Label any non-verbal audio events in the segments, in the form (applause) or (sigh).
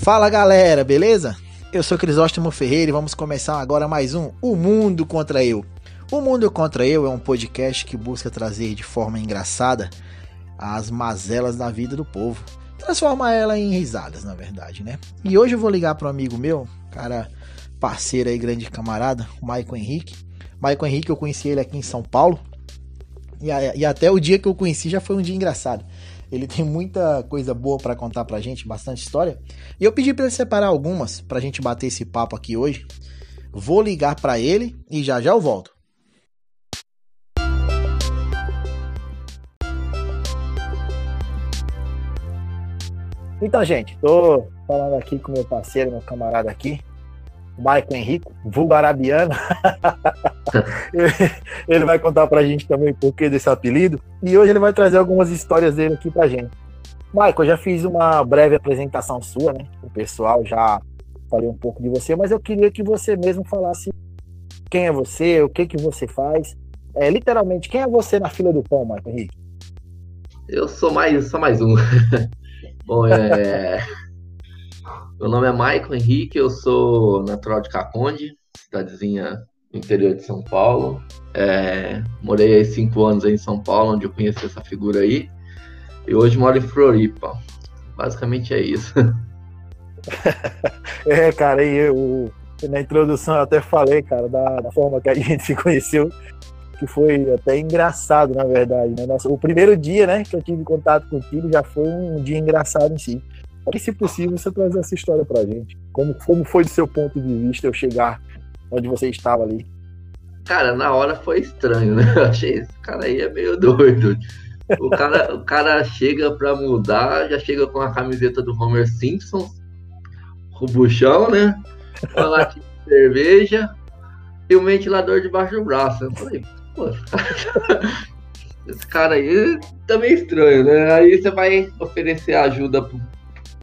Fala galera, beleza? Eu sou Crisóstomo Ferreira e vamos começar agora mais um O Mundo Contra Eu. O Mundo Contra Eu é um podcast que busca trazer de forma engraçada as mazelas da vida do povo. Transforma ela em risadas, na verdade, né? E hoje eu vou ligar para um amigo meu, cara parceiro aí, grande camarada, o Maicon Henrique. Maicon Henrique, eu conheci ele aqui em São Paulo. E, e até o dia que eu conheci já foi um dia engraçado. Ele tem muita coisa boa para contar pra gente, bastante história. E eu pedi para ele separar algumas pra gente bater esse papo aqui hoje. Vou ligar para ele e já já eu volto. Então, gente, tô falando aqui com meu parceiro, meu camarada aqui, Maicon Henrico, vulgo arabiano. (laughs) ele vai contar pra gente também o porquê desse apelido. E hoje ele vai trazer algumas histórias dele aqui pra gente. Maicon, eu já fiz uma breve apresentação sua, né? O pessoal já falei um pouco de você, mas eu queria que você mesmo falasse quem é você, o que que você faz. É, literalmente, quem é você na fila do pão, Maicon Henrique? Eu sou mais, só mais um. (laughs) Bom, é. Meu nome é Maicon Henrique, eu sou natural de Caconde, cidadezinha no interior de São Paulo. É, morei aí cinco anos em São Paulo, onde eu conheci essa figura aí. E hoje moro em Floripa. Basicamente é isso. (laughs) é, cara, e eu, na introdução eu até falei, cara, da, da forma que a (laughs) gente se conheceu, que foi até engraçado, na verdade. Né? Nossa, o primeiro dia, né, que eu tive contato contigo já foi um dia engraçado em si. E se possível, você traz essa história pra gente. Como, como foi do seu ponto de vista eu chegar onde você estava ali? Cara, na hora foi estranho, né? Eu achei esse cara aí é meio doido. O cara, o cara chega pra mudar, já chega com a camiseta do Homer Simpson, buchão, né? Uma latinha de cerveja e um ventilador debaixo do braço. Eu falei, pô, (laughs) esse cara aí tá meio estranho, né? Aí você vai oferecer ajuda pro,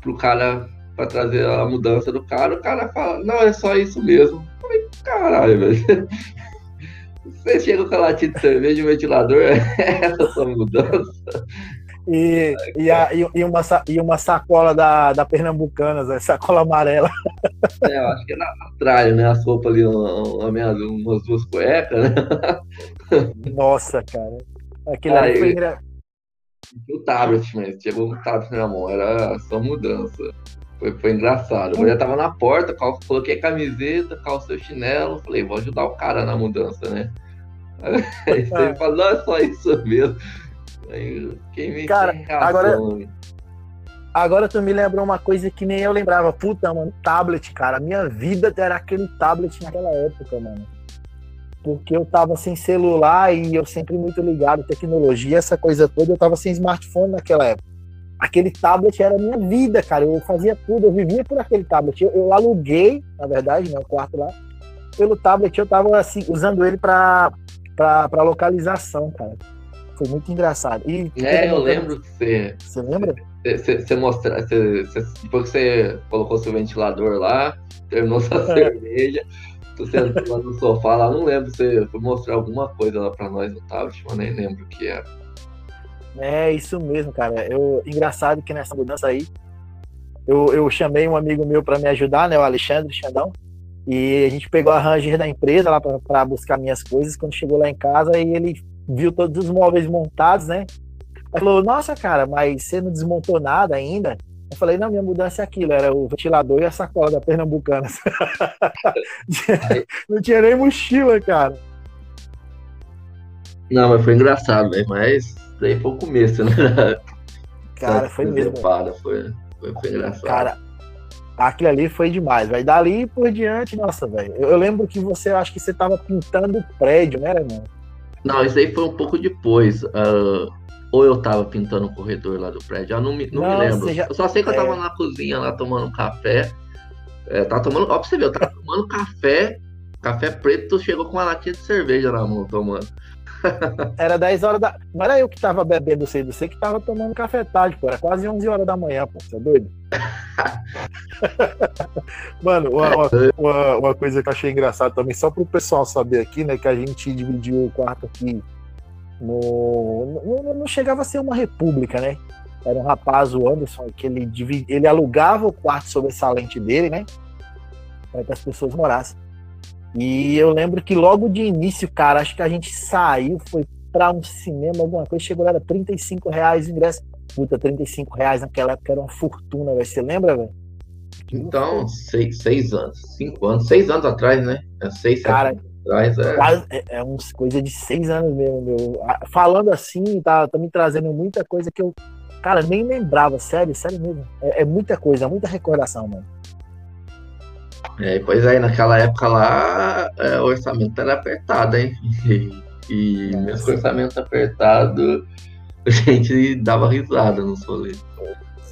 pro cara para trazer a mudança do cara, o cara fala, não, é só isso mesmo. Eu falei, caralho, velho. (laughs) Você chega com a latinha de cerveja e ventilador, (laughs) é essa sua mudança. E, e, a, e, uma, e uma sacola da, da Pernambucanas, a sacola amarela. É, eu acho que é na tralha, né? As roupas ali, uma, uma, umas duas cuecas, né? (laughs) Nossa, cara. Aquele ali foi o tablet, mas chegou um tablet na mão, era só mudança. Foi, foi engraçado. Eu já tava na porta, coloquei a camiseta, calcei o chinelo, falei, vou ajudar o cara na mudança, né? (laughs) Aí você é. fala, não, é só isso mesmo. Aí quem me Cara, agora, agora tu me lembrou uma coisa que nem eu lembrava. Puta, mano, tablet, cara. Minha vida era aquele tablet naquela época, mano porque eu tava sem celular e eu sempre muito ligado tecnologia, essa coisa toda, eu tava sem smartphone naquela época. Aquele tablet era a minha vida, cara. Eu fazia tudo, eu vivia por aquele tablet. Eu, eu aluguei, na verdade, meu né, quarto lá, pelo tablet, eu tava assim, usando ele para localização, cara. Foi muito engraçado. E, é, eu lembro que você. Você lembra? Você, você mostra, você, você, depois que você colocou seu ventilador lá, terminou sua (laughs) é. cerveja, Tu sentou lá no sofá, lá, não lembro, você foi mostrar alguma coisa lá pra nós no tablet, mas nem lembro o que era. É, isso mesmo, cara. Eu, engraçado que nessa mudança aí, eu, eu chamei um amigo meu para me ajudar, né, o Alexandre Xandão, e a gente pegou a Ranger da empresa lá para buscar minhas coisas. Quando chegou lá em casa, e ele viu todos os móveis montados, né? Ele falou: Nossa, cara, mas você não desmontou nada ainda? Eu falei, não, minha mudança é aquilo, era o ventilador e a sacola da Pernambucana. (laughs) não tinha nem mochila, cara. Não, mas foi engraçado, velho. Mas daí foi o começo, né? Cara, foi mesmo. Foi, foi, foi, engraçado. Cara, aquilo ali foi demais, velho. Dali por diante, nossa, velho. Eu, eu, lembro que você, acho que você tava pintando o prédio, né, irmão? Não, isso aí foi um pouco depois. Uh, ou eu tava pintando o corredor lá do prédio, eu não me, não, não me lembro. Já... Eu só sei que eu tava é... na cozinha lá tomando café. É, tava tomando, ó, pra você ver, eu tava tomando café, café preto, chegou com uma latinha de cerveja na mão tomando. (laughs) Era 10 horas da. Não era eu que tava bebendo cedo, você que tava tomando café tarde, pô. Era quase 11 horas da manhã, pô. Você é doido? (laughs) Mano, uma, uma, uma, coisa que eu achei engraçado também, só pro pessoal saber aqui, né, que a gente dividiu o quarto aqui no, não, não chegava a ser uma república, né? Era um rapaz, o Anderson, que ele, ele alugava o quarto sobressalente dele, né? Para que as pessoas morassem. E eu lembro que logo de início, cara, acho que a gente saiu, foi para um cinema, alguma coisa, chegou lá, era 35 reais o ingresso. Puta, 35 reais naquela época era uma fortuna, velho. Você lembra, velho? Então, seis, seis anos, cinco anos, seis anos atrás, né? É seis, Cara, anos É, é, é uns coisa de seis anos mesmo, meu. Falando assim, tá, tá me trazendo muita coisa que eu, cara, nem lembrava, sério, sério mesmo. É, é muita coisa, muita recordação, mano. É, pois aí, naquela época lá, é, o orçamento era apertado, hein? E, e mesmo com o orçamento apertado, a gente dava risada nos rolês.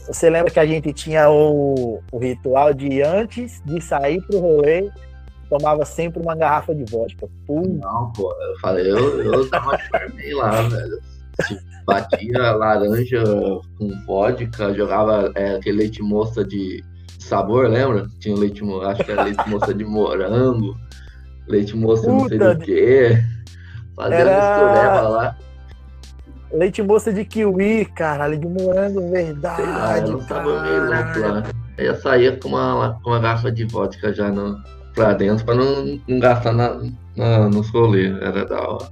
Você lembra que a gente tinha o, o ritual de antes de sair pro rolê, tomava sempre uma garrafa de vodka. Pum. Não, pô, eu falei, eu, eu tava charmei lá, velho. Batia laranja com vodka, jogava é, aquele leite moça de sabor, lembra? Tinha leite, acho que era leite moça de morango, leite moça Puta não sei do que. Fazia era... lá. Leite moça de kiwi, caralho, de morango, verdade. Lá, era um sabor meio louco lá. Eu saía com uma, com uma garrafa de vodka já no, pra dentro pra não, não gastar na, na, nos rolês. Era da hora.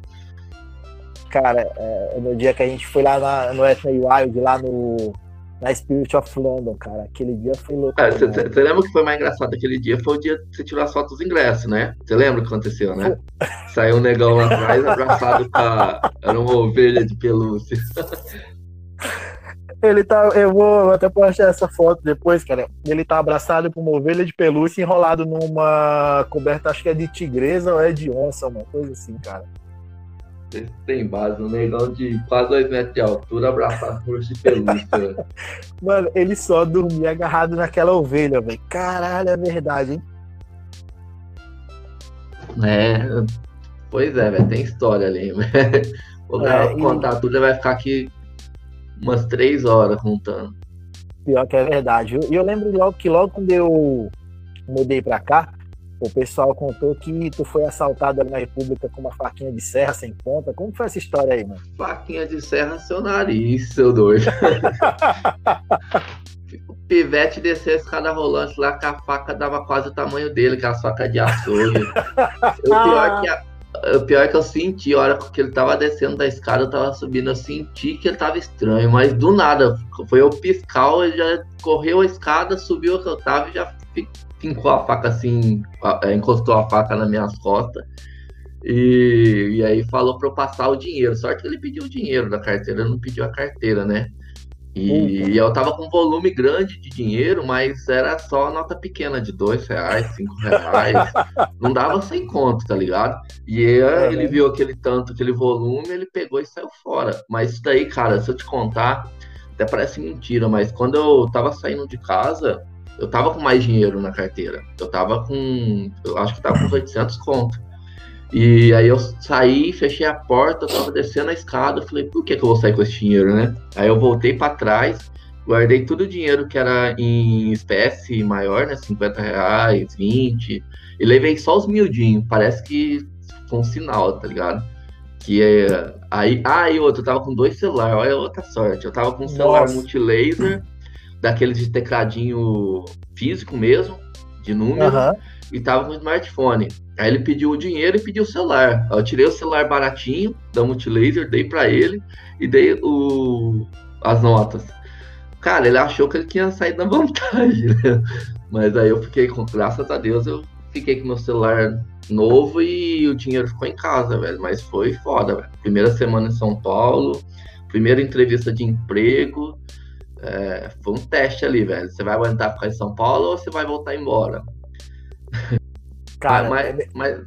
Cara, é, no dia que a gente foi lá na, no Ethna Wild, lá no, na Spirit of London, cara. Aquele dia foi louco. Você é, lembra que foi mais engraçado aquele dia? Foi o dia que você tirou as fotos dos ingressos, né? Você lembra o que aconteceu, né? (laughs) Saiu um negão lá atrás abraçado com a... Era uma ovelha de pelúcia. (laughs) Ele tá. Eu vou até postar essa foto depois, cara. Ele tá abraçado com uma ovelha de pelúcia enrolado numa coberta, acho que é de tigresa ou é de onça, uma coisa assim, cara. Esse tem base, um negão de quase 2 metros de altura, abraçado por esse pelúcia. (laughs) Mano, ele só dormia agarrado naquela ovelha, velho. Caralho, é verdade, hein? É, pois é, velho, tem história ali. (laughs) Vou é, contar e... tudo, vai ficar aqui umas três horas contando. Pior que é verdade. E eu lembro logo que logo quando eu mudei pra cá, o pessoal contou que tu foi assaltado ali na República com uma faquinha de serra sem ponta. Como foi essa história aí, mano? Faquinha de serra seu nariz, seu doido. (laughs) o pivete desceu a escada rolante lá, que a faca dava quase o tamanho dele, que a faca de açougue. (laughs) o pior é que a, o pior é que eu senti, a hora que ele tava descendo da escada, eu tava subindo, eu senti que ele tava estranho, mas do nada, foi eu piscar, ele já correu a escada, subiu o que eu tava e já fincou a faca assim, é, encostou a faca nas minhas costas. E, e aí falou para eu passar o dinheiro. Sorte que ele pediu o dinheiro da carteira, não pediu a carteira, né? E, eu tava com um volume grande de dinheiro, mas era só nota pequena de dois reais, cinco reais. (laughs) não dava sem conto, tá ligado? E aí, ele viu aquele tanto, aquele volume, ele pegou e saiu fora. Mas isso daí, cara, se eu te contar, até parece mentira, mas quando eu tava saindo de casa, eu tava com mais dinheiro na carteira. Eu tava com, eu acho que tava com uns 800 conto. E aí eu saí, fechei a porta, tava descendo a escada, falei, por que, que eu vou sair com esse dinheiro, né? Aí eu voltei para trás, guardei todo o dinheiro que era em espécie maior, né? 50 reais, 20, e levei só os miudinhos. Parece que foi um sinal, tá ligado? Que é. Aí, ah, e outro, eu tava com dois celulares, olha outra sorte. Eu tava com um celular multilaser, daquele de tecladinho físico mesmo, de número, uhum. e tava com um smartphone. Aí ele pediu o dinheiro e pediu o celular. Eu tirei o celular baratinho da Multilaser, dei para ele e dei o, as notas. Cara, ele achou que ele tinha saído na (laughs) vantagem, né? Mas aí eu fiquei com, graças a Deus, eu fiquei com meu celular novo e o dinheiro ficou em casa, velho. Mas foi foda, velho. Primeira semana em São Paulo, primeira entrevista de emprego. É, foi um teste ali, velho. Você vai aguentar ficar em São Paulo ou você vai voltar embora? Cara, mas, mas,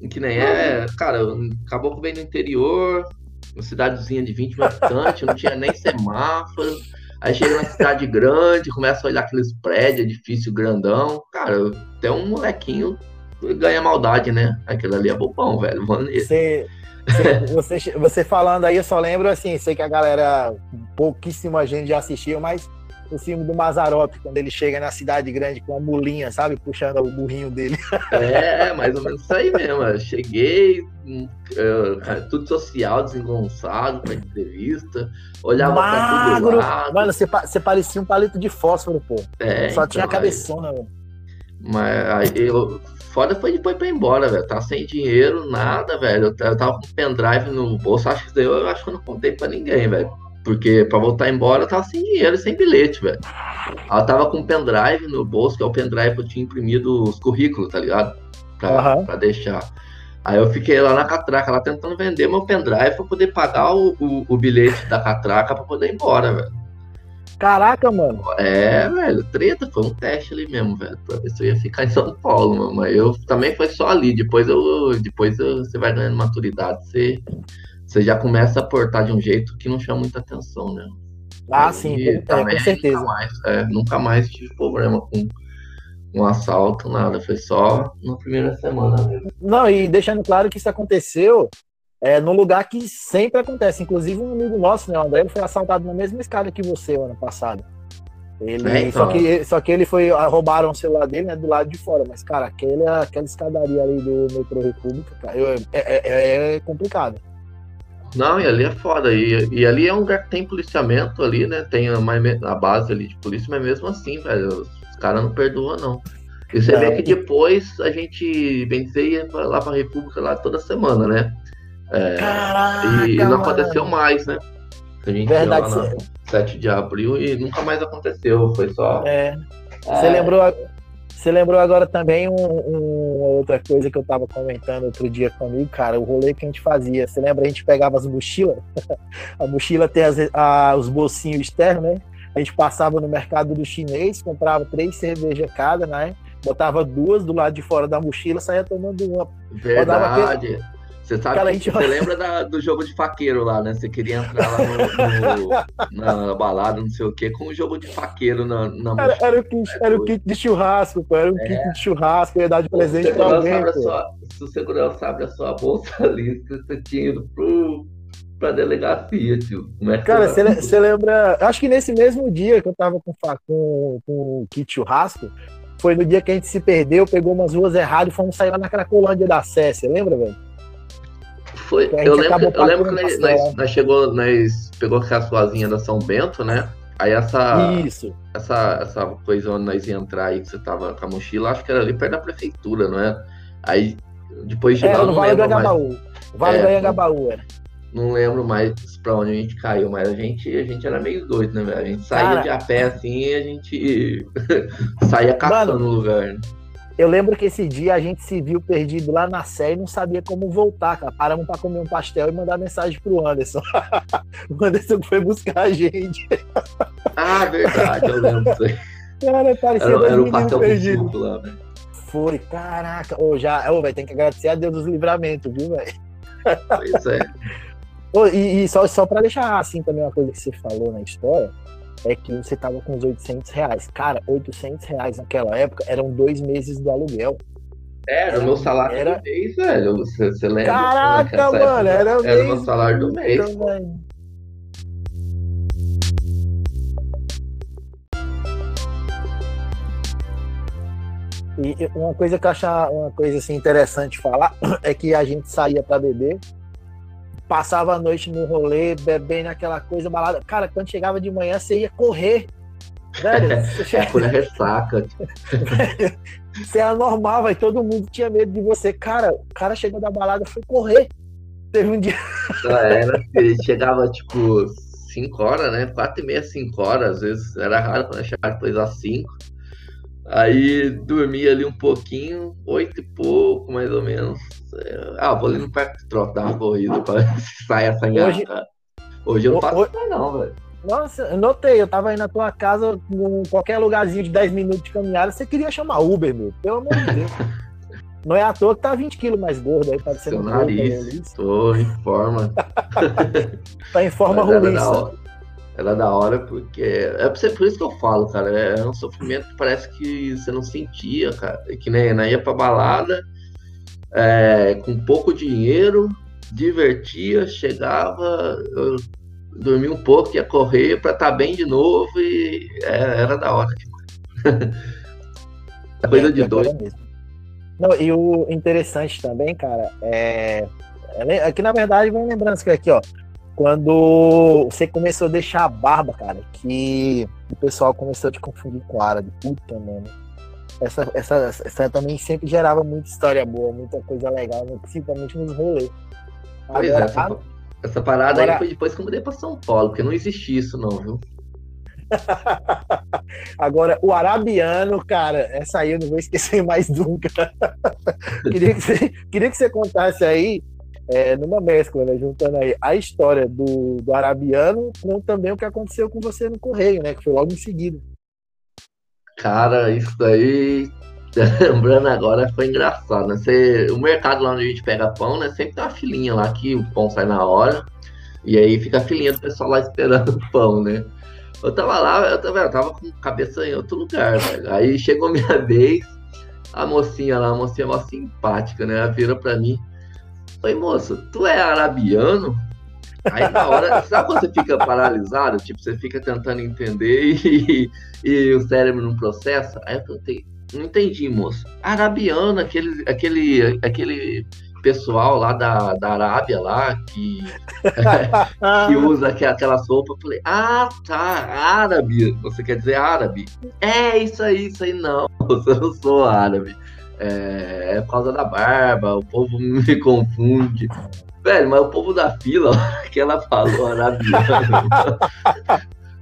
mas que nem é, cara, acabou que veio no interior, uma cidadezinha de 20 mil habitantes, não tinha nem semáforo. Aí chega na cidade grande, começa a olhar aqueles prédios, edifício grandão. Cara, até um molequinho ganha maldade, né? Aquilo ali é bobão, velho. Você, você, você falando aí, eu só lembro assim, sei que a galera, pouquíssima gente já assistiu, mas o filme do Mazarop, quando ele chega na cidade grande com a mulinha, sabe? Puxando o burrinho dele. É, mais ou menos isso aí mesmo. Eu cheguei, uh, tudo social, desengonçado pra entrevista, olhava Magro. pra todo lado. Mano, você, você parecia um palito de fósforo, pô. É, Só então, tinha a cabeçona, velho. Mas aí eu. Foda foi depois pra ir embora, velho. Tava sem dinheiro, nada, velho. Eu tava com pendrive no bolso. Acho que eu acho que eu não contei pra ninguém, velho. Porque pra voltar embora eu tava sem dinheiro, sem bilhete, velho. Ela tava com um pendrive no bolso, que é o pendrive que eu tinha imprimido os currículos, tá ligado? Pra, uhum. pra deixar. Aí eu fiquei lá na catraca, lá tentando vender meu pendrive pra poder pagar o, o, o bilhete da catraca pra poder ir embora, velho. Caraca, mano. É, velho, treta, foi um teste ali mesmo, velho, pra ver se eu ia ficar em São Paulo, mano. Mas eu também foi só ali. Depois eu, depois eu, você vai ganhando maturidade, você você já começa a portar de um jeito que não chama muita atenção, né? Ah, sim, é, com certeza. Nunca mais, é, nunca mais tive problema com um assalto, nada. Foi só na primeira semana mesmo. Não, e deixando claro que isso aconteceu é, no lugar que sempre acontece. Inclusive, um amigo nosso, né, o André, ele foi assaltado na mesma escada que você o ano passado. Ele, é, então. só, que, só que ele foi. Ah, roubaram o celular dele né, do lado de fora. Mas, cara, aquele, aquela escadaria ali do metrô República, cara, é, é, é complicado. Não, e ali é foda. E, e ali é um lugar que tem policiamento ali, né? Tem a, a base ali de polícia, mas mesmo assim, velho, os caras não perdoam, não. E você não. vê que depois a gente, bem dizer, ia lá pra República lá toda semana, né? É, Caraca, e, e, não aconteceu mais, né? A gente Verdade, ia lá na 7 de abril e nunca mais aconteceu. Foi só. É. Você é... lembrou você lembrou agora também um, um, outra coisa que eu tava comentando outro dia comigo, cara, o rolê que a gente fazia. Você lembra? A gente pegava as mochilas, (laughs) a mochila tem as, a, os bolsinhos externos, né? A gente passava no mercado do chinês, comprava três cervejas cada, né? Botava duas do lado de fora da mochila, saía tomando uma. Verdade. Você sabe Cara, gente... você lembra da, do jogo de faqueiro lá, né? Você queria entrar lá no, no, (laughs) na balada, não sei o quê, com o jogo de faqueiro na, na era, era, o kit, é, era o kit de churrasco, pô. Era um é. kit de churrasco, ia dar de presente pra alguém. Sua, se o segurança abre a sua bolsa (laughs) ali, você tinha ido pro, pra delegacia, tio. É Cara, você lembra. Acho que nesse mesmo dia que eu tava com, com, com o kit churrasco, foi no dia que a gente se perdeu, pegou umas ruas erradas e fomos sair lá na Cracolândia da Sé, você lembra, velho? Foi, eu lembro, eu lembro que nós, nós, nós, chegou, nós pegou a suazinha da São Bento, né? Aí essa, Isso. essa, essa coisa onde nós ia entrar aí, que você tava com a mochila, acho que era ali perto da prefeitura, não é? Aí, depois de lá, no Vale do Angabaú. Vale é, do era. Não lembro mais pra onde a gente caiu, mas a gente, a gente era meio doido, né, velho? A gente saía Cara, de a pé assim e a gente (laughs) saía caçando no lugar, né? Eu lembro que esse dia a gente se viu perdido lá na Sé e não sabia como voltar, cara. Paramos para comer um pastel e mandar mensagem pro Anderson. (laughs) o Anderson foi buscar a gente. Ah, verdade, eu lembro. Cara, parecia era, era o pastel perdido. Lá, velho. Foi, caraca. Ô, já, ô, velho, tem que agradecer a Deus dos livramentos, viu, velho? Pois é. E, e só, só para deixar assim também uma coisa que você falou na história, é que você tava com os 800 reais. Cara, 800 reais naquela época eram dois meses do aluguel. Era, o meu salário era... do mês, velho. Você, você lembra? Caraca, mano, era, o era o meu salário do mês. E uma coisa que eu acho uma coisa assim interessante falar (clears throat) é que a gente saía para beber passava a noite no rolê, bebendo aquela coisa balada. Cara, quando chegava de manhã, você ia correr. Velho, (laughs) você é por ressaca. (laughs) você era normal, vai. Todo mundo tinha medo de você. Cara, o cara chegou da balada foi correr. Teve um dia. (laughs) era, ele chegava tipo 5 horas, né? 4 e meia, 5 horas. Às vezes era raro quando chegava depois às 5. Aí dormia ali um pouquinho, oito e pouco, mais ou menos. Ah, vou ali no parque dar uma corrida pra (laughs) sair assanhada. Hoje, Hoje eu não faço hoje... não, velho. Nossa, eu notei, eu tava aí na tua casa, em qualquer lugarzinho de 10 minutos de caminhada, você queria chamar Uber, meu. Pelo amor de Deus. (laughs) Não é à toa que tá 20 quilos mais gordo aí, parecendo Seu nariz, tô em forma. (laughs) tá em forma ruim ela é da hora porque. É por isso que eu falo, cara. É, é um sofrimento que parece que você não sentia, cara. É que nem né, ia pra balada é, com pouco dinheiro, divertia, chegava. Eu dormir um pouco, ia correr para estar tá bem de novo e era, é, era da hora. (laughs) Coisa é, de doido. Não, e o interessante também, cara, é. Aqui é na verdade, vamos lembrando que aqui, ó. Quando você começou a deixar a barba, cara, que o pessoal começou a te confundir com árabe. Puta, mano. Essa, essa, essa também sempre gerava muita história boa, muita coisa legal, né, principalmente nos rolês. Agora, é, essa, essa, parada agora... aí foi depois que eu mudei pra São Paulo, porque não existia isso, não, viu? (laughs) Agora, o arabiano, cara, essa aí eu não vou esquecer (laughs) mais nunca. (laughs) queria, que você, queria que você contasse aí, é, numa mescla, né, juntando aí a história do, do arabiano com também o que aconteceu com você no Correio, né? Que foi logo em seguida. Cara, isso daí, (laughs) lembrando agora, foi engraçado, né? Você, o mercado lá onde a gente pega pão, né? Sempre tem uma filinha lá que o pão sai na hora. E aí fica a filinha do pessoal lá esperando o pão, né? Eu tava lá, eu tava, eu tava com cabeça em outro lugar, velho. Aí chegou minha (laughs) vez, a mocinha lá, a mocinha mó simpática, né? Ela vira pra mim. Oi, moço, tu é arabiano? Aí na hora, sabe quando você fica paralisado? Tipo, você fica tentando entender (laughs) e, e o cérebro não processa? Aí eu perguntei, não entendi, moço. Arabiano, aquele, aquele, aquele pessoal lá da, da Arábia lá que, (laughs) que usa aquelas roupas. Eu falei, ah, tá, árabe. Você quer dizer árabe? É, isso aí, isso aí não. (laughs) Eu não sou árabe. É, é por causa da barba, o povo me confunde. Velho, mas o povo da fila, (laughs) que ela falou arabiano.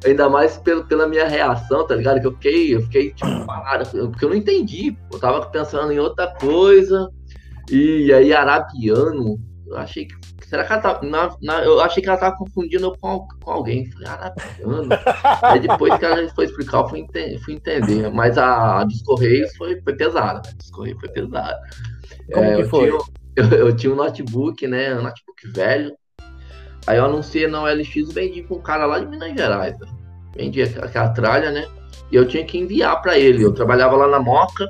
Ainda mais pelo, pela minha reação, tá ligado? Que eu fiquei, eu fiquei tipo, parado, porque eu não entendi. Eu tava pensando em outra coisa. E aí, arabiano, eu achei que. Será que ela tá. Na, na, eu achei que ela tava confundindo com, com alguém. Falei, arabiano. aí depois que ela foi explicar, eu fui, ente, fui entender. Mas a, a dos Correios foi, foi pesada. A dos Correios foi pesada. Como é, que foi? Tinha, eu, eu, tinha um notebook, né? Um notebook velho. Aí eu anunciei na OLX e vendi pra um cara lá de Minas Gerais. Né? Vendi aquela tralha, né? E eu tinha que enviar para ele. Eu trabalhava lá na Moca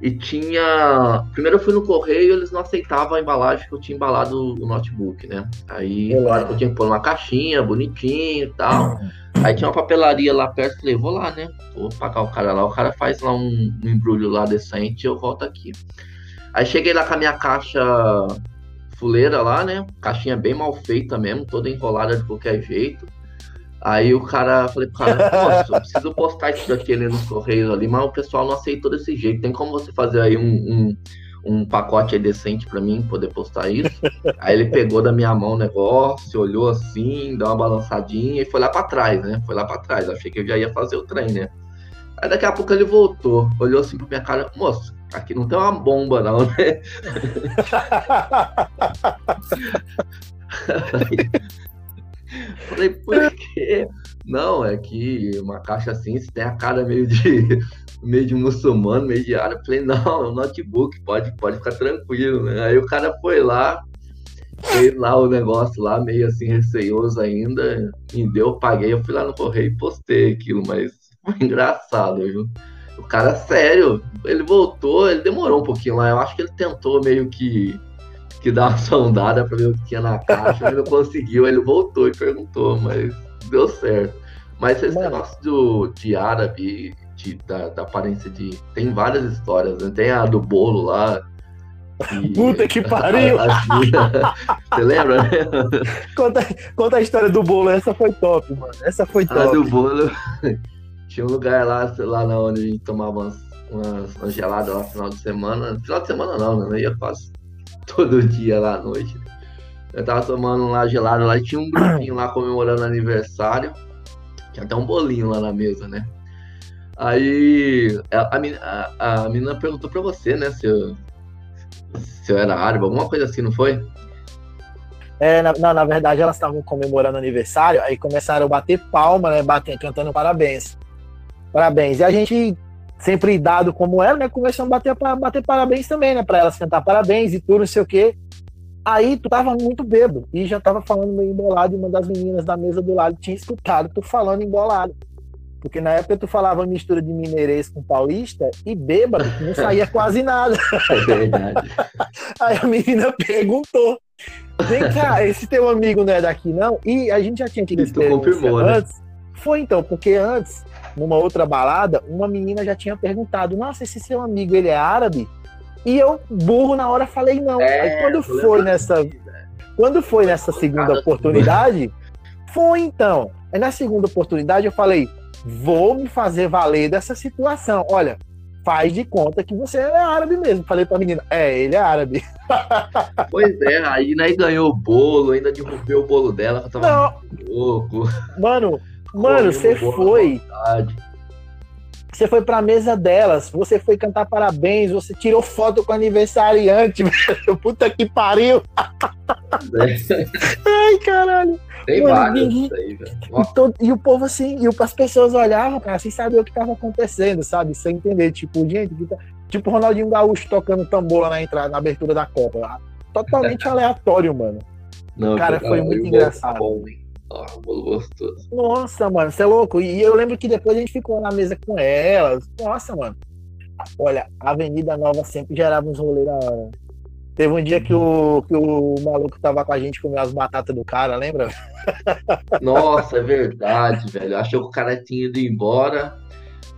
e tinha. Primeiro eu fui no correio eles não aceitavam a embalagem que eu tinha embalado o notebook, né? Aí claro, eu tinha que pôr uma caixinha bonitinho e tal. Aí tinha uma papelaria lá perto, falei, vou lá, né? Vou pagar o cara lá, o cara faz lá um, um embrulho lá decente e eu volto aqui. Aí cheguei lá com a minha caixa fuleira lá, né? Caixinha bem mal feita mesmo, toda enrolada de qualquer jeito. Aí o cara, falei pro cara, nossa, eu (laughs) preciso postar isso daqui ali nos correios ali, mas o pessoal não aceitou desse jeito. Tem como você fazer aí um, um, um pacote decente para mim poder postar isso? (laughs) aí ele pegou da minha mão o negócio, olhou assim, deu uma balançadinha e foi lá para trás, né? Foi lá para trás. Achei que eu já ia fazer o trem, né? Aí daqui a pouco ele voltou, olhou assim pra minha cara, moço, aqui não tem uma bomba não, né? (laughs) Falei, por quê? Não, é que uma caixa assim, se tem a cara meio de meio de muçulmano, meio de árabe. Falei, não, é um notebook, pode, pode ficar tranquilo, né? Aí o cara foi lá, fez lá o negócio lá, meio assim, receioso ainda, me deu, paguei, eu fui lá no correio e postei aquilo, mas (laughs) engraçado, viu? O cara, sério, ele voltou, ele demorou um pouquinho lá, eu acho que ele tentou meio que que dar uma (laughs) sondada para ver o que tinha na caixa, mas não conseguiu. Ele voltou e perguntou, mas deu certo. Mas esse Mano. negócio do, de árabe, de, da, da, aparência de. Tem várias histórias, né? Tem a do bolo lá. E... (laughs) Puta que pariu! Você lembra, né? Conta, conta a história do bolo, essa foi top, mano. Essa foi top. A do bolo. Tinha um lugar lá, lá na onde a gente tomava umas, umas, umas geladas lá no final de semana. Final de semana não, né? Ia quase (laughs) todo dia lá à noite. Eu tava tomando lá gelado lá e tinha um grupinho lá comemorando aniversário. Tinha até um bolinho lá na mesa, né? Aí a, a, a menina perguntou pra você, né, se eu, se eu era árabe, alguma coisa assim, não foi? É, na, na, na verdade, elas estavam comemorando aniversário, aí começaram a bater palma, né? Bater, cantando parabéns. Parabéns. E a gente sempre dado como era, né? Começamos a bater, bater parabéns também, né? Para elas cantar parabéns e tudo, não sei o quê. Aí tu tava muito bêbado e já tava falando meio embolado e uma das meninas da mesa do lado tinha escutado tu falando embolado. Porque na época tu falava mistura de mineirês com paulista e bêbado, não saía (laughs) quase nada. É verdade. (laughs) Aí a menina perguntou: Vem cá, esse teu amigo não é daqui, não? E a gente já tinha tido experiência confirmou, né? antes. Né? Foi então, porque antes, numa outra balada, uma menina já tinha perguntado: Nossa, esse seu amigo, ele é árabe? E eu, burro, na hora falei não. É, Aí quando foi nessa. Quando foi nessa segunda oportunidade, foi então. Aí na segunda oportunidade eu falei: vou me fazer valer dessa situação. Olha, faz de conta que você é árabe mesmo. Falei pra menina, é, ele é árabe. (laughs) Pois é, aí aí ganhou o bolo, ainda derrubou o bolo dela, que tava Não. louco. Mano, mano, você foi. Você foi pra mesa delas, você foi cantar parabéns, você tirou foto com o aniversariante, (laughs) velho. Puta que pariu. É. (laughs) Ai, caralho. Tem Mano, vários ninguém... aí, velho. E, todo... e, o povo assim, e as pessoas olhavam, cara, sem saber o que tava acontecendo, sabe? Sem entender. Tipo, gente, tá... tipo Ronaldinho Gaúcho tocando tambor na entrada, na abertura da Copa. Totalmente (laughs) aleatório, mano. Não, cara, foi muito engraçado. Bom, oh, bolo gostoso. Nossa, mano, você é louco. E eu lembro que depois a gente ficou na mesa com elas. Nossa, mano. Olha, a Avenida Nova sempre gerava uns rolês da hora. Teve um dia que o, que o maluco tava com a gente comendo as batatas do cara, lembra? (laughs) Nossa, é verdade, velho. Achou que o cara tinha ido embora.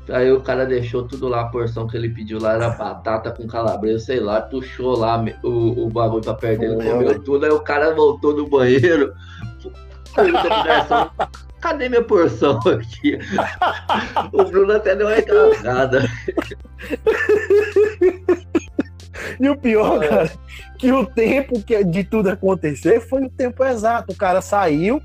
Aí o cara deixou tudo lá, a porção que ele pediu lá era batata com calabresa, sei lá, puxou lá o, o bagulho pra perder, ele comeu tudo, aí o cara voltou do banheiro. Cadê minha porção aqui? o Bruno até deu uma reclamada. E o pior, é. cara, que o tempo que, de tudo acontecer foi o tempo exato. O cara saiu,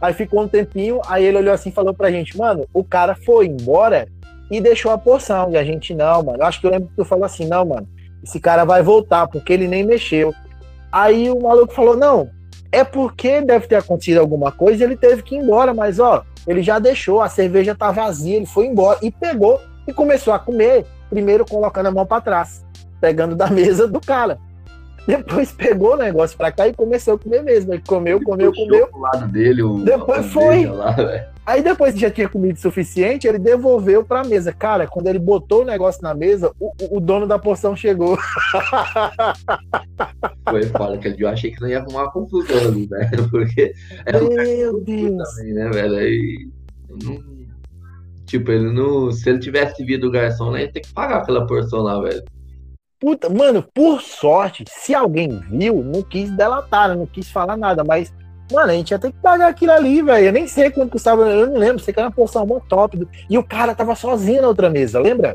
aí ficou um tempinho, aí ele olhou assim e falou pra gente, mano, o cara foi embora e deixou a porção. E a gente, não, mano. Eu acho que eu lembro que tu falou assim, não, mano, esse cara vai voltar, porque ele nem mexeu. Aí o maluco falou, não, é porque deve ter acontecido alguma coisa e ele teve que ir embora, mas ó, ele já deixou, a cerveja tá vazia, ele foi embora e pegou e começou a comer, primeiro colocando a mão para trás pegando da (laughs) mesa do cara. Depois pegou o negócio pra cá e começou a comer mesmo. Ele comeu, ele comeu, comeu. Pro lado dele, o depois foi. Lá, Aí depois que já tinha comido o suficiente, ele devolveu pra mesa. Cara, quando ele botou o negócio na mesa, o, o dono da porção chegou. Foi foda, que eu achei que não ia arrumar uma confusão ali, velho. Né? (laughs) Porque é Meu Deus. Também, né, velho? Aí, não, tipo, ele não. Se ele tivesse vindo o garçom, ele ia ter que pagar aquela porção lá, velho. Puta, mano, por sorte, se alguém viu, não quis delatar, né? não quis falar nada, mas, mano, a gente ia ter que pagar aquilo ali, velho. Eu nem sei quanto custava, eu não lembro, sei que era uma porção mó top. E o cara tava sozinho na outra mesa, lembra?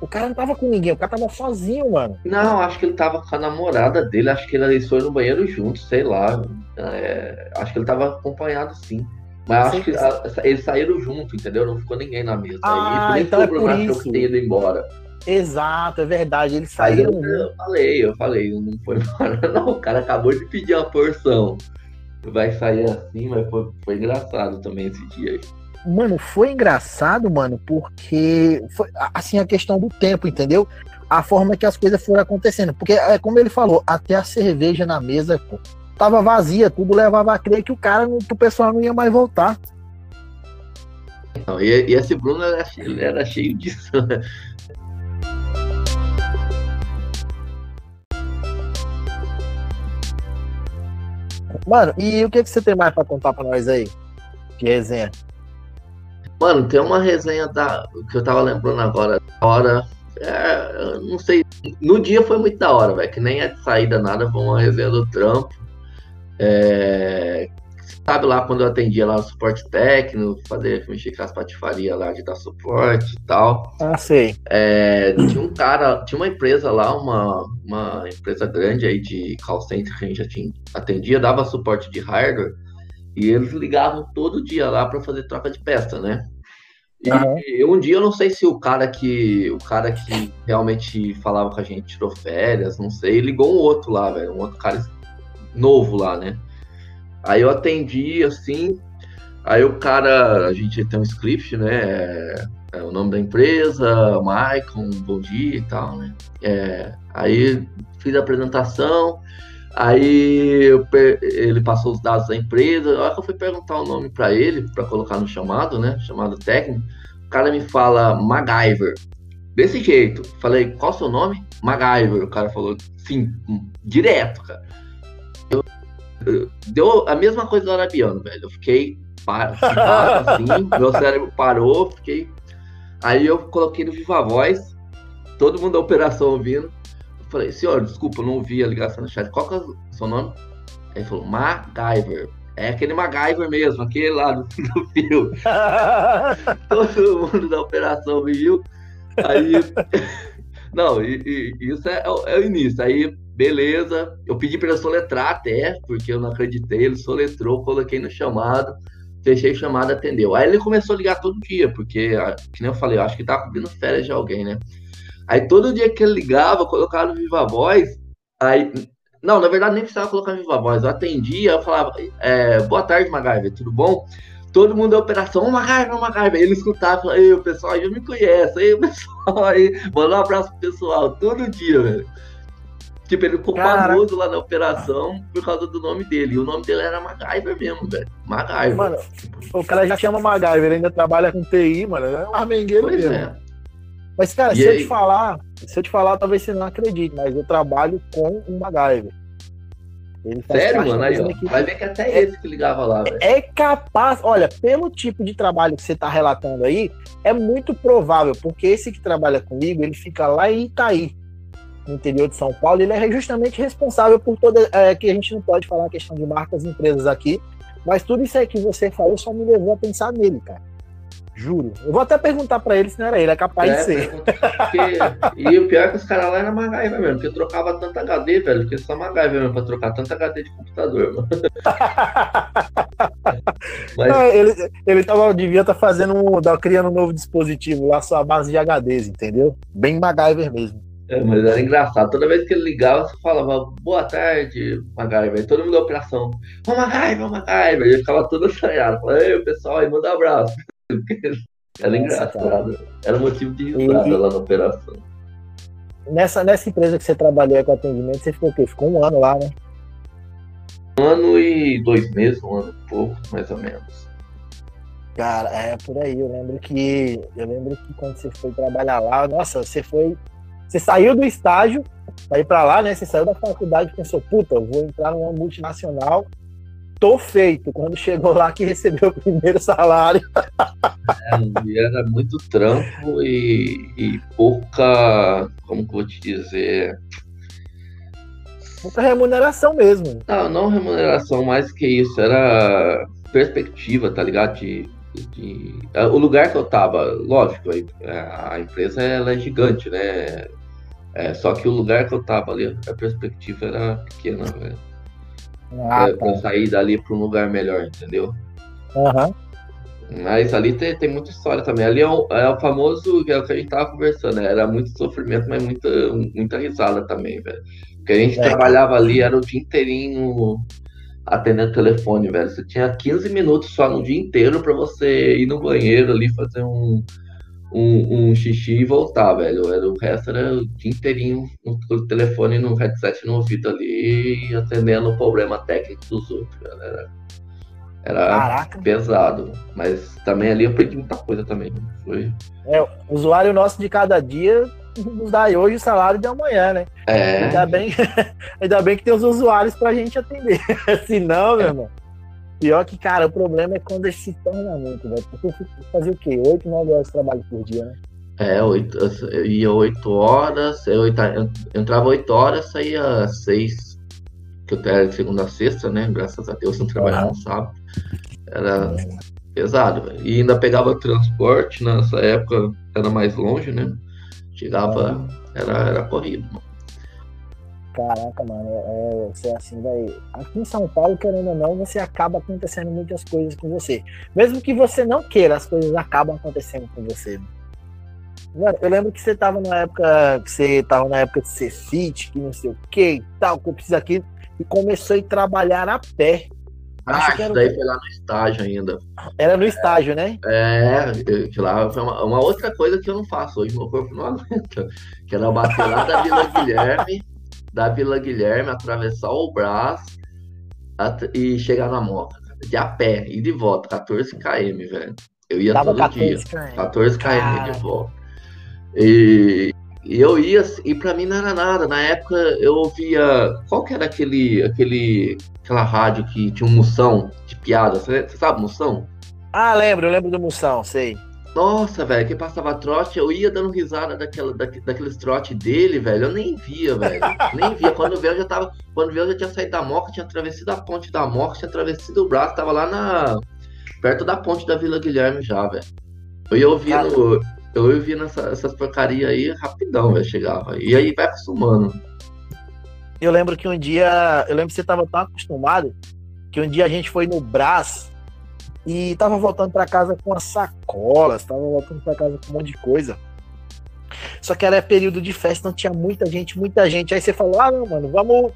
O cara não tava com ninguém, o cara tava sozinho, mano. Não, acho que ele tava com a namorada dele, acho que eles foram no banheiro juntos, sei lá. É, acho que ele tava acompanhado sim. Mas acho que a, eles saíram junto, entendeu? Não ficou ninguém na mesa. Ah, Aí, então é por isso. achou que tinha ido embora. Exato, é verdade. Eles saíram. Eu, eu, falei, eu falei, não foi (laughs) embora, não. O cara acabou de pedir uma porção. Vai sair assim, mas foi, foi engraçado também esse dia aí. Mano, foi engraçado, mano, porque foi assim a questão do tempo, entendeu? A forma que as coisas foram acontecendo. Porque, é como ele falou, até a cerveja na mesa, pô, tava vazia, tudo levava a crer que o cara, o pessoal não ia mais voltar. Não, e, e esse Bruno era, era cheio disso. (laughs) Mano, e o que, que você tem mais pra contar pra nós aí? Que resenha? Mano, tem uma resenha da, que eu tava lembrando agora. Da hora. É, não sei. No dia foi muito da hora, velho. Que nem é de saída nada, foi uma resenha do trampo. É, sabe lá quando eu atendia lá o suporte técnico, fazer mexer com as patifarias lá de dar suporte e tal. Ah, sei. É, tinha um cara, tinha uma empresa lá, uma, uma empresa grande aí de call center que a gente já tinha, atendia, dava suporte de hardware, e eles ligavam todo dia lá para fazer troca de peça, né? E uhum. um dia eu não sei se o cara que o cara que realmente falava com a gente tirou férias, não sei, ligou um outro lá, velho, um outro cara novo lá, né? Aí eu atendi assim, aí o cara, a gente tem um script, né? É, é o nome da empresa, Maicon, bom dia e tal, né? É, aí fiz a apresentação, aí ele passou os dados da empresa, a hora que eu fui perguntar o nome para ele, para colocar no chamado, né? Chamado técnico, o cara me fala MacGyver. Desse jeito. Falei, qual seu nome? MacGyver. O cara falou, sim, direto, cara. Eu deu a mesma coisa do arabiano, velho. Eu fiquei parado, assim, (laughs) meu cérebro parou, fiquei. Aí eu coloquei no Viva Voz, todo mundo da operação ouvindo. Eu falei, senhor, desculpa, eu não ouvi a ligação no chat. Qual que é o seu nome? Aí ele falou, MacGyver. É aquele MacGyver mesmo, aquele lá do, (laughs) do filme. (laughs) todo mundo da operação viu. Aí. Não, e, e, isso é, é, o início. Aí, beleza. Eu pedi para ele soletrar até, porque eu não acreditei. Ele soletrou, coloquei no chamado, fechei o chamado, atendeu. Aí ele começou a ligar todo dia, porque, que nem eu falei, eu acho que tá cobrindo férias de alguém, né? Aí todo dia que ele ligava, colocava no Viva Voz, aí. Não, na verdade nem precisava colocar no Viva Voz. Eu atendia, eu falava, é, boa tarde, Magarve, tudo bom? todo mundo da operação, uma raiva, uma raiva. Ele escutava, ei, o pessoal já me conhece, aí o pessoal aí, manda um abraço pro pessoal, todo dia, velho. Tipo, ele ficou Caraca. famoso lá na operação por causa do nome dele. E o nome dele era MacGyver mesmo, velho. MacGyver. Mano, o cara já chama MacGyver, ele ainda trabalha com TI, mano. É um armengueiro pois mesmo. É. Mas, cara, e se aí? eu te falar, se eu te falar, talvez você não acredite, mas eu trabalho com um MacGyver. Sério, mano? Aí, ó, vai ver que até é, esse que ligava lá, velho. É capaz, olha, pelo tipo de trabalho que você tá relatando aí, é muito provável, porque esse que trabalha comigo, ele fica lá em Itaí, no interior de São Paulo, ele é justamente responsável por toda. É, que a gente não pode falar a questão de marcas e empresas aqui, mas tudo isso aí que você falou só me levou a pensar nele, cara. Juro. Eu vou até perguntar pra ele se não era ele, é capaz é, de ser. Porque... e o pior é que os caras lá eram MacGyver mesmo, porque trocava tanto HD, velho, porque só MacGyver mesmo pra trocar tanto HD de computador, mano. (laughs) Mas... Não, ele, ele tava, devia estar tá fazendo um, criando um novo dispositivo lá, só a base de HDs, entendeu? Bem MacGyver mesmo. É, mas era engraçado. Toda vez que ele ligava, você falava, boa tarde, MacGyver. Todo mundo da operação, ô MacGyver, ô MacGyver. Ele ficava todo assanhado. Falava, ei, pessoal, aí manda um abraço. (laughs) Era engraçado. Era motivo de risada e... lá na operação. Nessa, nessa empresa que você trabalhou com atendimento, você ficou o quê? Ficou um ano lá, né? Um ano e dois meses, um ano e pouco, mais ou menos. Cara, é por aí. Eu lembro que. Eu lembro que quando você foi trabalhar lá, nossa, você foi. Você saiu do estágio pra ir pra lá, né? Você saiu da faculdade e pensou, puta, eu vou entrar numa multinacional tô feito. Quando chegou lá que recebeu o primeiro salário. É, era muito trampo e, e pouca, como que eu vou te dizer? Pouca remuneração mesmo. Não, não remuneração, mais que isso, era perspectiva, tá ligado? De, de, é, o lugar que eu tava, lógico, a, a empresa ela é gigante, né? É, só que o lugar que eu tava ali, a perspectiva era pequena, velho. Ah, pra, tá. sair dali para um lugar melhor, entendeu? Uhum. Mas ali tem, tem muita história também. Ali é o, é o famoso, que é o que a gente tava conversando, né? Era muito sofrimento, mas muita, muita risada também, velho. Porque a gente é. trabalhava ali, era o dia inteirinho atendendo telefone, velho. Você tinha 15 minutos só no dia inteiro para você ir no banheiro ali, fazer um, um, um xixi e voltar, velho. Era, o resto era o dia inteirinho no telefone, no headset no ouvido ali, atendendo o problema técnico dos outros, Era, era pesado. Mas também ali eu aprendi muita coisa também. Foi... É, o usuário nosso de cada dia nos dá hoje o salário de amanhã, né? É. Ainda bem, (laughs) ainda bem que tem os usuários pra gente atender. (laughs) Se não, meu irmão. Pior que, cara, o problema é quando ele se torna muito, velho. Porque fazia o quê? 8, 9 horas de trabalho por dia, né? É, oito, eu ia 8 horas, eu, entrava 8 horas, saía 6, que eu era de segunda a sexta, né? Graças a Deus não trabalhava no sábado. Era pesado, velho. E ainda pegava transporte, nessa época era mais longe, né? Chegava, era, era corrido, mano. Caraca, mano, é, você é assim, vai. Aqui em São Paulo, querendo ou não, você acaba acontecendo muitas coisas com você. Mesmo que você não queira, as coisas acabam acontecendo com você. Mano, eu lembro que você tava na época. Que você tava na época de ser fit, que não sei o que e tal, que eu preciso aqui, e começou a trabalhar a pé. Ah, isso daí foi lá no estágio ainda. Era no estágio, né? É, lá foi uma, uma, outra coisa que eu não faço hoje, meu corpo não (laughs) aguenta. Que era bater lá da Vila Guilherme da Vila Guilherme, atravessar o braço e chegar na moto. De a pé e de volta, 14 km, velho. Eu ia Tava todo 14 dia. Km. 14 km de volta. E, E eu ia, e pra mim não era nada. Na época eu ouvia. Qual que era aquele. aquele aquela rádio que tinha um moção de piada? Você, você sabe moção? Ah, lembro, eu lembro do moção, sei. Nossa, velho, que passava trote, eu ia dando risada daquela, daque, daqueles trote dele, velho. Eu nem via, velho. nem via. Quando veio, eu já tava. Quando veio, eu já tinha saído da moca, tinha atravessado a ponte da moca, tinha atravessado o braço, tava lá na. perto da ponte da Vila Guilherme já, velho. Eu ia ouvindo. Eu ia ouvindo essa, essas porcarias aí rapidão, velho, chegava. E aí vai acostumando. Eu lembro que um dia. Eu lembro que você tava tão acostumado que um dia a gente foi no Brás e tava voltando para casa com as sacolas, tava voltando para casa com um monte de coisa. Só que era período de festa, não tinha muita gente, muita gente. Aí você falou: ah, não, mano, vamos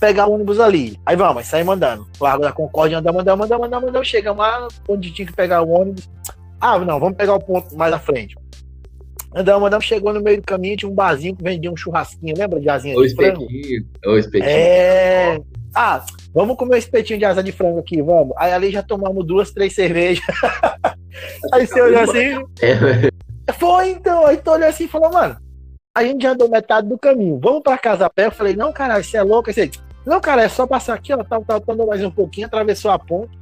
pegar o ônibus ali. Aí vamos, sair mandando. Largo da Concórdia, andamos, andamos, andamos, andamos, andamos. Chegamos lá onde tinha que pegar o ônibus. Ah, não, vamos pegar o ponto mais à frente. Andamos, andamos, chegou no meio do caminho, tinha um barzinho que vendia um churrasquinho, lembra de asinha de frango? O espetinho. É. Ah, vamos comer um espetinho de asa de frango aqui, vamos. Aí ali já tomamos duas, três cervejas. (laughs) aí você olhou assim. É. Foi então, aí tu olhou assim e falou, mano, a gente já andou metade do caminho, vamos pra casa a pé. Eu falei, não, caralho, você é louco. Aí você, não, cara, é só passar aqui, ó, tal, tal, tal, mais um pouquinho, atravessou a ponte,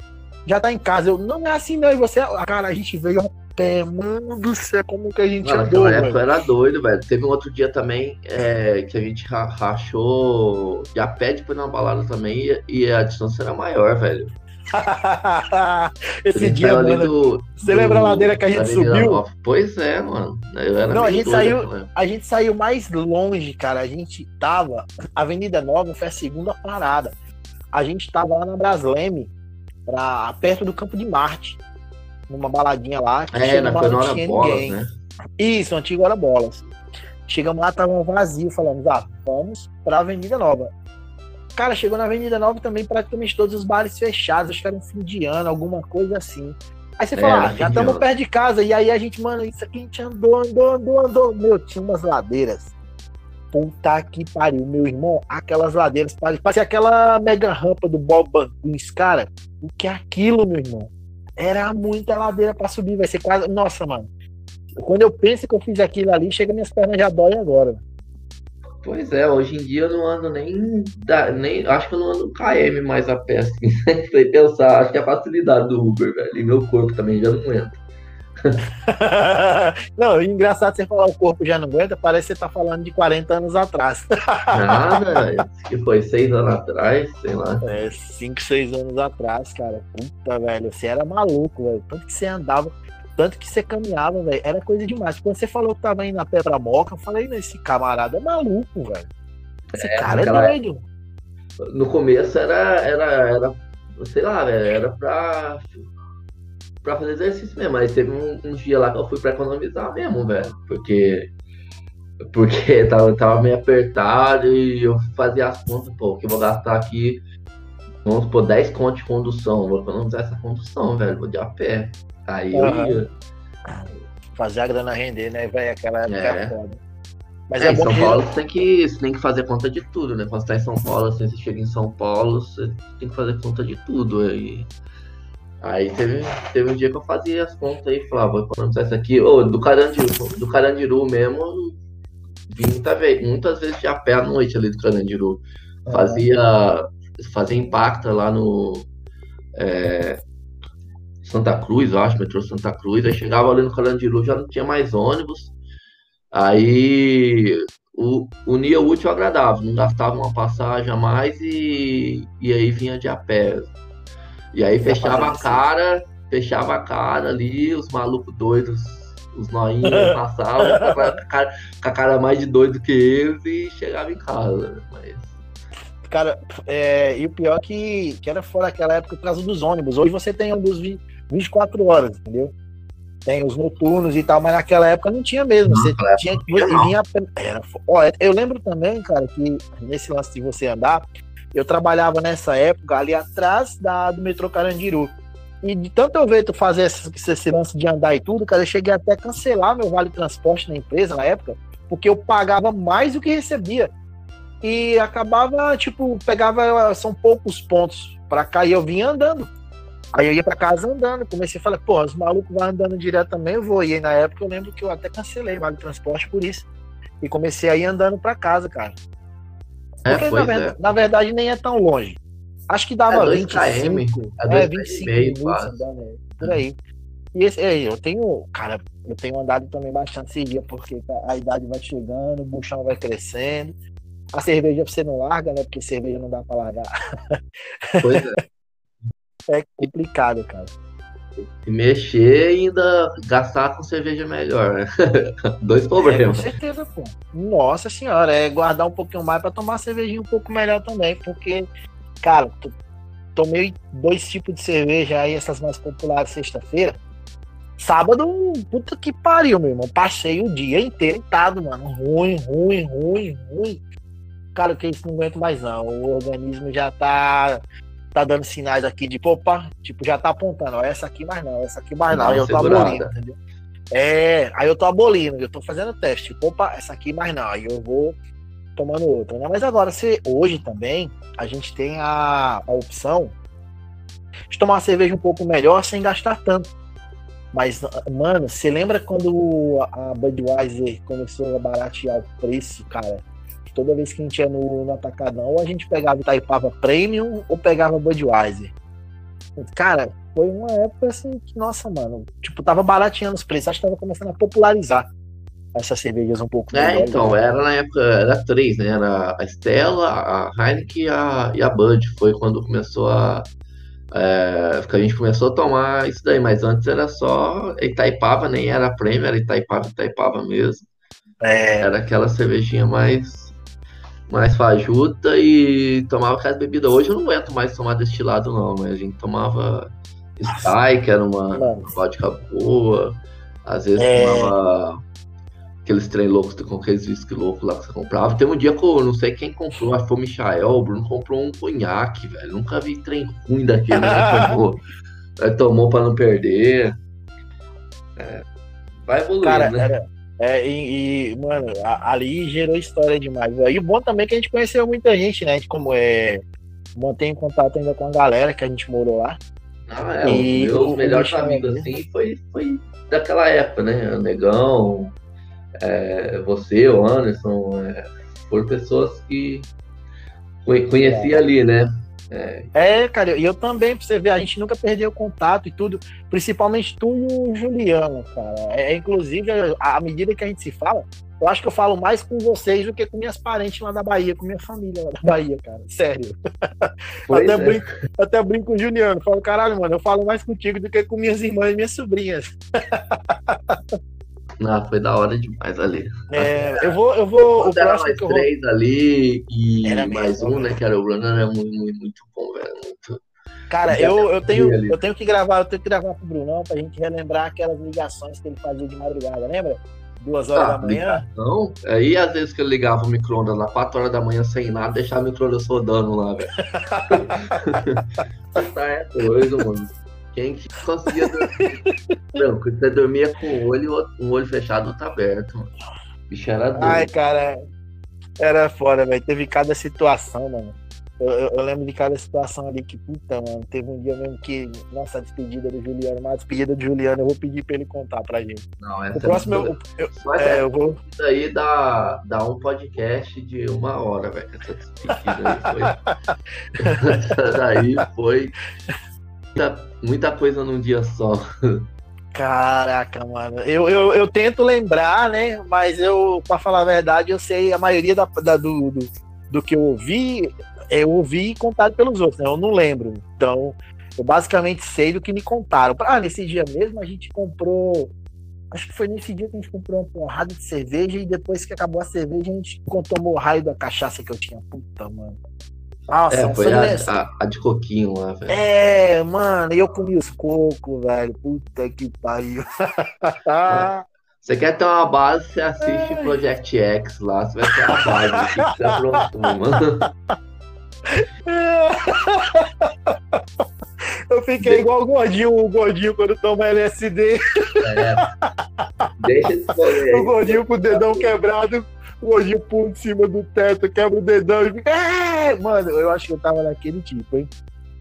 já tá em casa. Eu, não é assim não, e você, cara, a gente veio pé, mano do céu, como que a gente Mano, andou, época era doido, velho. Teve um outro dia também é, que a gente rachou de a pé depois na balada também e, a distância era maior, velho. (laughs) Esse dia, mano, do, você do, lembra a ladeira que a gente subiu? Pois é, mano. Não, a gente saiu, a gente saiu mais longe, cara. A gente tava Avenida Nova foi a segunda parada. A gente tava lá na Brasleme, pra, perto do Campo de Marte numa baladinha lá. É, na, na hora bolas, ninguém. né? Isso, antigo hora bolas. Chegamos lá, tava vazio, falamos, ah, vamos pra Avenida Nova. Cara, chegou na Avenida Nova também praticamente todos os bares fechados, acho que era um fim de ano, alguma coisa assim. Aí você é, fala, ah, já estamos perto de casa, e aí a gente, mano, isso aqui a gente andou, andou, andou, andou. Meu, tinha umas ladeiras. Puta que pariu, meu irmão, aquelas ladeiras, parecia aquela mega rampa do Bob Banguins, cara. O que é aquilo, meu irmão? Era muita ladeira para subir, vai ser quase. Nossa, mano. Quando eu penso que eu fiz aquilo ali, chega minhas pernas já dói agora. Pois é, hoje em dia eu não ando nem, nem. Acho que eu não ando KM mais a pé, assim. (laughs) Sem pensar, acho que é a facilidade do Uber, velho. E meu corpo também já não entra. (laughs) não, engraçado você falar o corpo já não aguenta, parece que você tá falando de 40 anos atrás. (laughs) Nada, que foi 6 anos atrás, sei lá. É, 5, 6 anos atrás, cara. Puta, velho, você era maluco, velho. Tanto que você andava, tanto que você caminhava, velho. Era coisa demais. Quando você falou que tava indo na pedra moca, eu falei, esse camarada é maluco, velho. Esse é, cara é doido. No começo era, era, era, sei lá, velho, era pra pra fazer exercício mesmo. Mas teve um, um dia lá que eu fui pra economizar mesmo, velho. Porque. Porque (laughs) tava, tava meio apertado e eu fazia as contas, pô, que eu vou gastar aqui, vamos por 10 contos de condução. Vou economizar essa condução, velho. Vou de a pé. Aí uhum. eu ia. Fazer a grana render, né, velho? Aquela época é. foda. Mas é, é em São Paulo você tem, que, você tem que fazer conta de tudo, né? Quando você tá em São Paulo, assim, você chega em São Paulo, você tem que fazer conta de tudo. Aí. Aí teve, teve um dia que eu fazia as contas aí, falava, vou economizar isso aqui. Ô, do Carandiru, do Carandiru mesmo, vim muita vez, muitas vezes de a pé à noite ali do Carandiru. Fazia, fazia impacta lá no é, Santa Cruz, eu acho, metrô Santa Cruz. Aí chegava ali no Carandiru, já não tinha mais ônibus. Aí o, unia o útil ao agradável, não gastava uma passagem a mais e, e aí vinha de a pé. E aí fechava a cara, fechava a cara ali, os malucos doidos, os noinhos (laughs) passavam com, a cara, com a cara mais de doido que eles e chegava em casa. Mas... Cara, é, e o pior é que, que era fora aquela época por causa dos ônibus. Hoje você tem ônibus 24 horas, entendeu? Tem os noturnos e tal, mas naquela época não tinha mesmo. Você não, tinha que vinha. Era, ó, eu lembro também, cara, que nesse lance de você andar, eu trabalhava nessa época ali atrás da, do metrô Carandiru. E de tanto eu ver tu fazer esse, esse lance de andar e tudo, cara, eu cheguei até a cancelar meu vale transporte na empresa na época, porque eu pagava mais do que recebia. E acabava, tipo, pegava, são poucos pontos para cá e eu vinha andando. Aí eu ia para casa andando, comecei a falar, pô, os malucos vão andando direto também, eu vou. E aí na época eu lembro que eu até cancelei o vale transporte por isso. e comecei a ir andando para casa, cara. É, Porque, na, pois ver- é. na verdade nem é tão longe. Acho que dava É dois 25, km, é é, dois 25 km meio, minutos quase. andando, é, por aí. E esse, é, eu tenho, cara, eu tenho andado também bastante esse dia, porque a idade vai chegando, o buchão vai crescendo. A cerveja você não larga, né? Porque cerveja não dá pra largar. Pois é. (laughs) É complicado, cara. Se mexer e ainda gastar com cerveja melhor, né? (laughs) Dois É, com problemas. certeza, pô. Nossa senhora, é guardar um pouquinho mais pra tomar cervejinha um pouco melhor também, porque, cara, tomei dois tipos de cerveja aí, essas mais populares sexta-feira. Sábado, puta que pariu, meu irmão. Passei o dia inteiro deitado, mano. Ruim, ruim, ruim, ruim. Cara, que isso não aguento mais não. O organismo já tá tá dando sinais aqui de, opa, tipo, já tá apontando, ó, essa aqui mais não, essa aqui mais não. Uma Aí eu tô segurada. abolindo, entendeu? É, aí eu tô abolindo, eu tô fazendo teste. Tipo, opa, essa aqui mais não. Aí eu vou tomando outra, né? Mas agora, se hoje também, a gente tem a, a opção de tomar uma cerveja um pouco melhor sem gastar tanto. Mas, mano, você lembra quando a Budweiser começou a baratear o preço, cara? Toda vez que a gente ia no, no Atacadão, a gente pegava Itaipava Premium ou pegava Budweiser. Cara, foi uma época assim que, nossa, mano, tipo, tava barateando os preços. Acho que tava começando a popularizar essas cervejas um pouco É, então, era na época, era três, né? Era a Stella, a Heineken e a, e a Bud. Foi quando começou a. É, que a gente começou a tomar isso daí, mas antes era só Itaipava, nem era prêmio, era Itaipava, Itaipava mesmo. É, Era aquela cervejinha mais, mais fajuta e tomava aquelas bebidas. Hoje eu não aguento mais tomar destilado, não, mas a gente tomava Sky, que era uma vodka boa, às vezes É. tomava aqueles trem loucos com aqueles whisky loucos lá que você comprava. Tem um dia que eu não sei quem comprou, acho que foi o Michael, o Bruno comprou um conhaque, velho. Nunca vi trem ruim daquele, né? (laughs) Tomou, tomou pra não perder. É, vai evoluindo, Cara, né? era. É, e, e, mano, a- ali gerou história demais. E o bom também é que a gente conheceu muita gente, né? A gente como é. Mantém contato ainda com a galera que a gente morou lá. Ah, é, E meus o melhores Michel amigos, ali. assim, foi, foi daquela época, né? O Negão, é, você, o Anderson, é, foram pessoas que conhe- conheci ali, né? É, É, cara, e eu também, pra você ver, a gente nunca perdeu contato e tudo, principalmente tu e o Juliano, cara. É, inclusive, à medida que a gente se fala, eu acho que eu falo mais com vocês do que com minhas parentes lá da Bahia, com minha família lá da Bahia, cara. Sério. (laughs) até, é. brinco, até brinco com o Juliano. Falo, caralho, mano, eu falo mais contigo do que com minhas irmãs e minhas sobrinhas. (laughs) Não, foi da hora demais ali. É, eu vou, eu vou. O era mais eu vou. três ali e Era mais mesmo, um, né? Que era o Bruno, era muito, muito, muito bom, velho. Muito... Cara, eu, eu, tenho, ali. eu tenho que gravar, eu tenho que gravar pro Brunão pra gente relembrar aquelas ligações que ele fazia de madrugada, lembra? Duas horas Ah, da manhã. Então, aí às vezes que eu ligava o micro-ondas lá 4 horas da manhã sem nada, deixava o micro-ondas rodando lá, velho. (laughs) (laughs) tá é doido, mano. Quem que conseguia dormir? (laughs) Não, você dormia com o olho, um olho fechado, outro aberto, mano. Bicho era doido. Ai, cara, era foda, velho. Teve cada situação, mano. Eu, eu- eu lembro de cada situação ali que, puta, mano. Teve um dia mesmo que, nossa, a despedida do Juliano, uma despedida do Juliano, eu vou pedir pra ele contar pra gente. Não, essa O próximo é eu, eu. Só é, eu vou. Isso aí dá, dá um podcast de uma hora, velho. Essa despedida aí foi. (laughs) (laughs) Essa daí foi muita, muita coisa num dia só. Caraca, mano. Eu, eu, eu tento lembrar, né? Mas eu, pra falar a verdade, eu sei a maioria da, da- do, do, do que eu ouvi, eu ouvi contado pelos outros, né? Eu não lembro. Então, eu basicamente sei do que me contaram. Ah, nesse dia mesmo a gente comprou. Acho que foi nesse dia que a gente comprou uma porrada de cerveja e depois que acabou a cerveja a gente tomou o raio da cachaça que eu tinha. Puta, mano. Nossa, É, foi a, a, a de coquinho lá, velho. é, mano, e eu comi os cocos, velho. Puta que pariu. (laughs) Você quer ter uma base, você assiste Project X lá, você vai ter a base. Você aprontou, mano? (laughs) Eu fiquei igual o gordinho, o gordinho quando toma LSD. É. Deixa rolê (laughs) O gordinho com o dedão quebrado, o pula em cima do teto, quebra o dedão e fica. "É!" Mano, eu acho que eu tava naquele tipo, hein?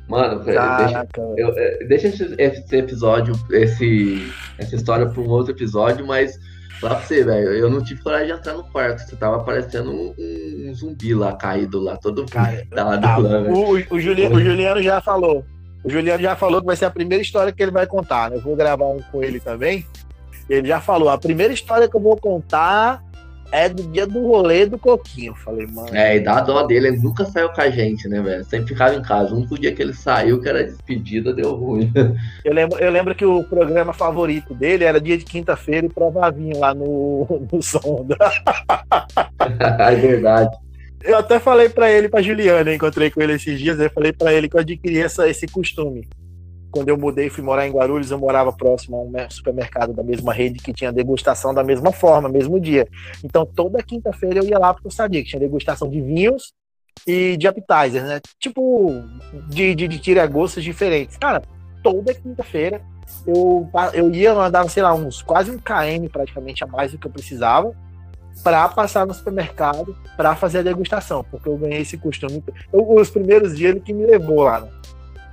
Mano, deixa, eu, é, deixa esse, esse, episódio, esse, essa história para um outro episódio, mas lá pra você, velho, eu não tive coragem de entrar no quarto. Você tava parecendo um, um, zumbi lá, caído lá, todo Cara, (laughs) tá lá tá, o, o, Juliano, o Juliano já falou. O Juliano já falou que vai ser a primeira história que ele vai contar. Né? Eu vou gravar um com ele também. Ele já falou, a primeira história que eu vou contar é do dia do rolê do Coquinho. falei, mano. É, e dá dó dele, ele nunca saiu com a gente, né, velho? Sempre ficava em casa. O único dia que ele saiu, que era despedida, deu ruim. (laughs) Eu lembro, eu lembro que o programa favorito dele era dia de quinta-feira e provavinho lá no, (laughs) no Sonda. é verdade. Eu até falei para ele, pra Juliana, encontrei com ele esses dias, eu falei para ele que eu adquiri essa, esse costume quando eu mudei e fui morar em Guarulhos, eu morava próximo a um supermercado da mesma rede que tinha degustação da mesma forma, mesmo dia. Então, toda quinta-feira eu ia lá porque eu sabia que tinha degustação de vinhos e de appetizers, né? Tipo, de, de, de tira-gostos diferentes. Cara, toda quinta-feira eu, eu ia, eu andava, sei lá, uns quase um KM praticamente a mais do que eu precisava para passar no supermercado para fazer a degustação, porque eu ganhei esse costume. Eu, os primeiros dias ele que me levou lá, né?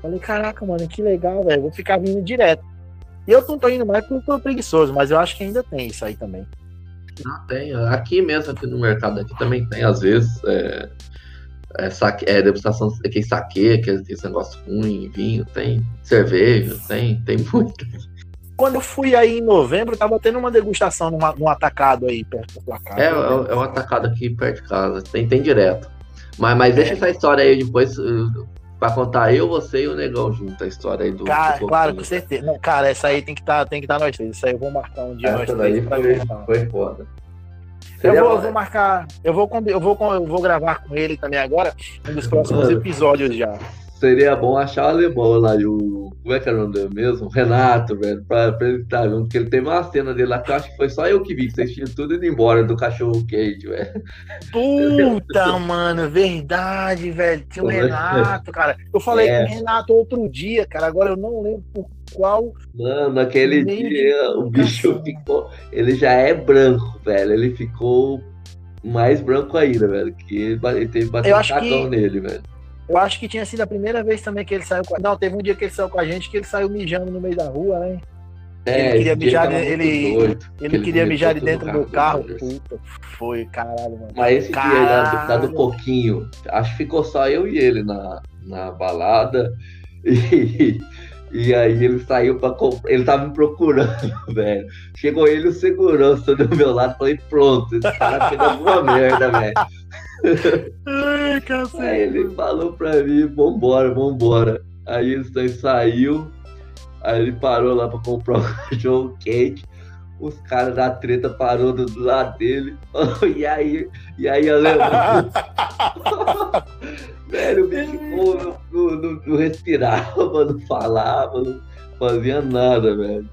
Falei, caraca, mano, que legal, velho. Vou ficar vindo direto. E eu não tô indo mais porque eu tô preguiçoso, mas eu acho que ainda tem isso aí também. Não, tem. Aqui mesmo, aqui no mercado, aqui também tem, às vezes, é, é, saque, é degustação, aquele saque, aquele, esse negócio ruim, vinho, tem cerveja, tem, tem muito. Quando eu fui aí em novembro, tava tendo uma degustação numa, num atacado aí perto da tua casa. É, é, é um atacado aqui perto de casa, tem, tem direto. Mas, mas deixa é. essa história aí depois. Pra contar eu, você e o Negão junto, a história aí do. Cara, do claro, com certeza. Não, cara, essa aí tem que tá, tem que estar tá nós três. Isso aí eu vou marcar um dia essa nós três. Foi, foi foda. Eu vou, eu vou, marcar. Eu vou, eu, vou, eu vou gravar com ele também agora, um dos próximos episódios já seria bom achar o alemão lá, o. Como é que era o nome dele mesmo? O Renato, velho, pra, pra ele estar junto, porque ele tem uma cena dele lá que eu acho que foi só eu que vi, que vocês tinham tudo indo embora do cachorro quente, velho. Puta, mano, verdade, velho. Tinha o Renato, cara. Eu falei é. com o Renato outro dia, cara, agora eu não lembro por qual. Mano, aquele dia o bicho ficou. Ele já é branco, velho. Ele ficou mais branco ainda, velho. Que ele, ele teve bastante cagão que... nele, velho. Eu acho que tinha sido a primeira vez também que ele saiu com a... Não, teve um dia que ele saiu com a gente que ele saiu mijando no meio da rua, né? É, ele queria mijar, ele, doido, ele, ele queria mijar de dentro do carro. Do carro. Puta, foi, caralho, mano. Mas esse caralho. dia aí, da, do pouquinho, acho que ficou só eu e ele na, na balada. (laughs) E, e aí ele saiu pra comprar. Ele tava me procurando, (laughs) velho. Chegou ele o segurança do meu lado. Falei, pronto, esse cara fez alguma (laughs) merda, velho. Ai, Aí ele falou pra mim, vambora, vambora. Aí ele saiu, aí ele parou lá pra comprar um cachorro quente. Os caras da treta parou do, do lado dele. (laughs) e aí, e aí eu lembro. (laughs) (laughs) Velho, o bicho não, não, não, respirava, não falava, não fazia nada, velho.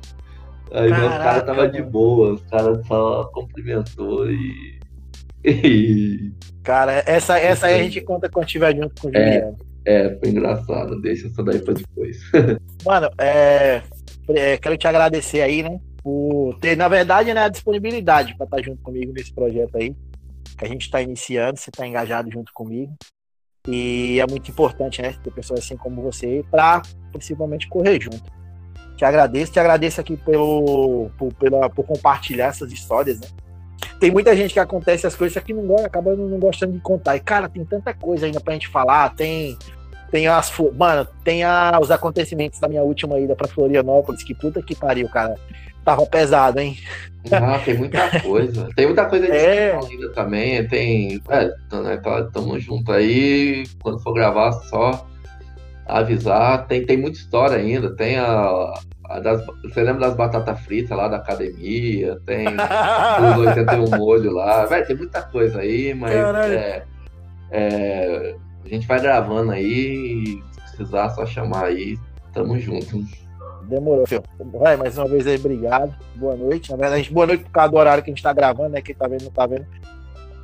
Aí Caraca, os caras tava de boa, os caras só cumprimentou e. Cara, essa, essa aí a gente conta quando estiver junto com o é, Juliano. É, é, foi engraçado. Deixa isso daí pra depois. (laughs) Mano, é, é, quero te agradecer aí, né? Por ter, na verdade, né, a disponibilidade para estar junto comigo nesse projeto aí. Que a gente está iniciando, você está engajado junto comigo. E é muito importante, né? Ter pessoas assim como você para principalmente correr junto. Te agradeço, te agradeço aqui pelo, por, pela, por compartilhar essas histórias, né? Tem muita gente que acontece as coisas que não gosta, acaba não, gostando de contar. E, cara, tem tanta coisa ainda pra gente falar. Tem, tem as. Mano, tem a, os acontecimentos da minha última ida pra Florianópolis. Que puta que pariu, cara. Tava pesado, hein? Ah, tem muita (laughs) coisa. Tem muita coisa de é. ainda também. Tem. É, né, tá, tamo junto aí. Quando for gravar, só avisar. Tem, tem muita história ainda. Tem a, das, você lembra das batatas fritas lá da academia? Tem (laughs) os 81 molho lá. Vai, tem muita coisa aí, mas é, é, a gente vai gravando aí. Se precisar, só chamar aí. Tamo junto. Demorou, filho. Vai, mais uma vez aí, obrigado. Boa noite. Na verdade, boa noite por causa do horário que a gente tá gravando, né? Quem tá vendo não tá vendo.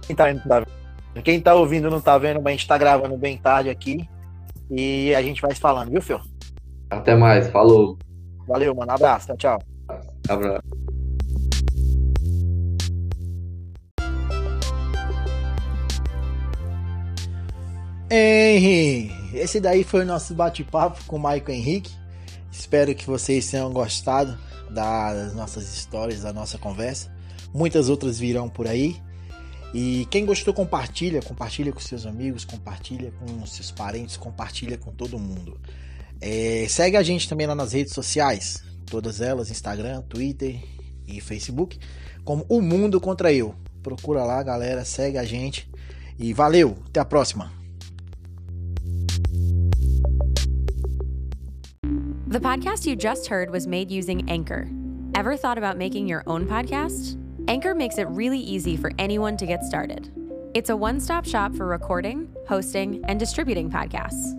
Quem tá vendo não tá vendo. Quem tá ouvindo não tá vendo, mas a gente tá gravando bem tarde aqui. E a gente vai se falando, viu, Fio? Até mais, falou. Valeu, mano. Abraço. Tchau, tchau. Abraço. Henry. esse daí foi o nosso bate-papo com o Maicon Henrique. Espero que vocês tenham gostado das nossas histórias, da nossa conversa. Muitas outras virão por aí. E quem gostou, compartilha, compartilha com seus amigos, compartilha com seus parentes, compartilha com todo mundo. É, segue a gente também lá nas redes sociais, todas elas, Instagram, Twitter e Facebook, como O Mundo Contra Eu. Procura lá, galera, segue a gente e valeu, até a próxima. The podcast you just heard was made using Anchor. Ever thought about making your own podcast? Anchor makes it really easy for anyone to get started. It's a one stop shop for recording, hosting, and distributing podcasts.